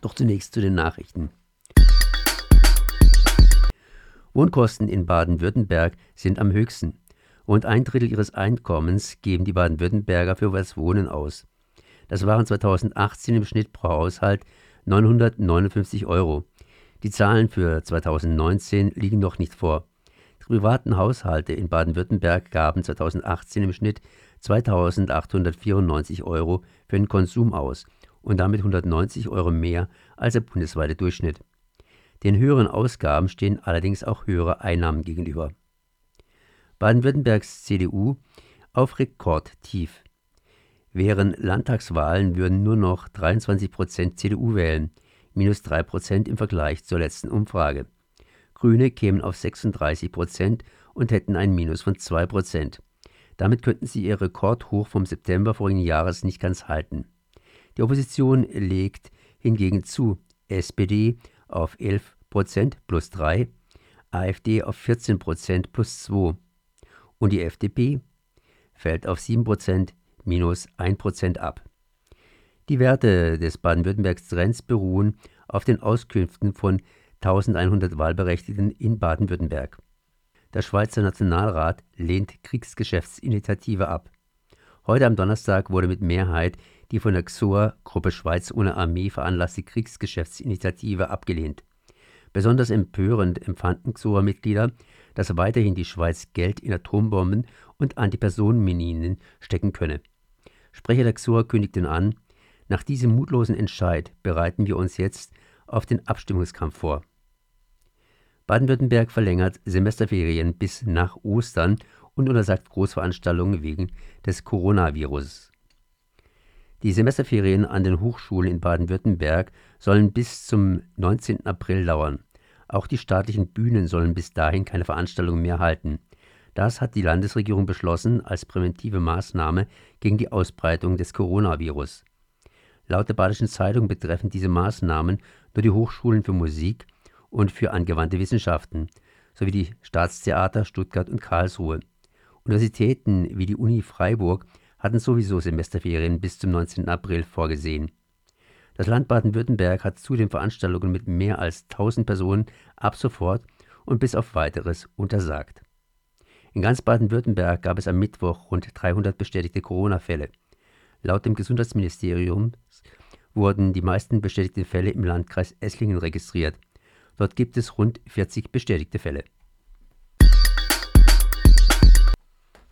Doch zunächst zu den Nachrichten. Wohnkosten in Baden-Württemberg sind am höchsten. Rund ein Drittel ihres Einkommens geben die Baden-Württemberger für das Wohnen aus. Das waren 2018 im Schnitt pro Haushalt 959 Euro. Die Zahlen für 2019 liegen noch nicht vor. Die privaten Haushalte in Baden-Württemberg gaben 2018 im Schnitt 2.894 Euro für den Konsum aus und damit 190 Euro mehr als der bundesweite Durchschnitt. Den höheren Ausgaben stehen allerdings auch höhere Einnahmen gegenüber. Baden-Württembergs CDU auf Rekordtief. Während Landtagswahlen würden nur noch 23 Prozent CDU wählen, minus 3 Prozent im Vergleich zur letzten Umfrage. Grüne kämen auf 36 Prozent und hätten ein Minus von 2 Prozent. Damit könnten sie ihr Rekordhoch vom September vorigen Jahres nicht ganz halten. Die Opposition legt hingegen zu. SPD auf 11 Prozent plus 3, AfD auf 14 Prozent plus 2 und die FDP fällt auf 7 Prozent minus 1 Prozent ab. Die Werte des Baden-Württembergs Trends beruhen auf den Auskünften von 1100 Wahlberechtigten in Baden-Württemberg. Der Schweizer Nationalrat lehnt Kriegsgeschäftsinitiative ab. Heute am Donnerstag wurde mit Mehrheit die von der XOR Gruppe Schweiz ohne Armee veranlasste Kriegsgeschäftsinitiative abgelehnt. Besonders empörend empfanden XOR-Mitglieder, dass weiterhin die Schweiz Geld in Atombomben und Antipersonenminen stecken könne. Sprecher der XOR kündigten an, nach diesem mutlosen Entscheid bereiten wir uns jetzt auf den Abstimmungskampf vor. Baden-Württemberg verlängert Semesterferien bis nach Ostern und untersagt Großveranstaltungen wegen des Coronavirus. Die Semesterferien an den Hochschulen in Baden-Württemberg sollen bis zum 19. April dauern. Auch die staatlichen Bühnen sollen bis dahin keine Veranstaltungen mehr halten. Das hat die Landesregierung beschlossen als präventive Maßnahme gegen die Ausbreitung des Coronavirus. Laut der Badischen Zeitung betreffen diese Maßnahmen nur die Hochschulen für Musik, und für angewandte Wissenschaften sowie die Staatstheater Stuttgart und Karlsruhe. Universitäten wie die Uni Freiburg hatten sowieso Semesterferien bis zum 19. April vorgesehen. Das Land Baden-Württemberg hat zudem Veranstaltungen mit mehr als 1000 Personen ab sofort und bis auf weiteres untersagt. In ganz Baden-Württemberg gab es am Mittwoch rund 300 bestätigte Corona-Fälle. Laut dem Gesundheitsministerium wurden die meisten bestätigten Fälle im Landkreis Esslingen registriert. Dort gibt es rund 40 bestätigte Fälle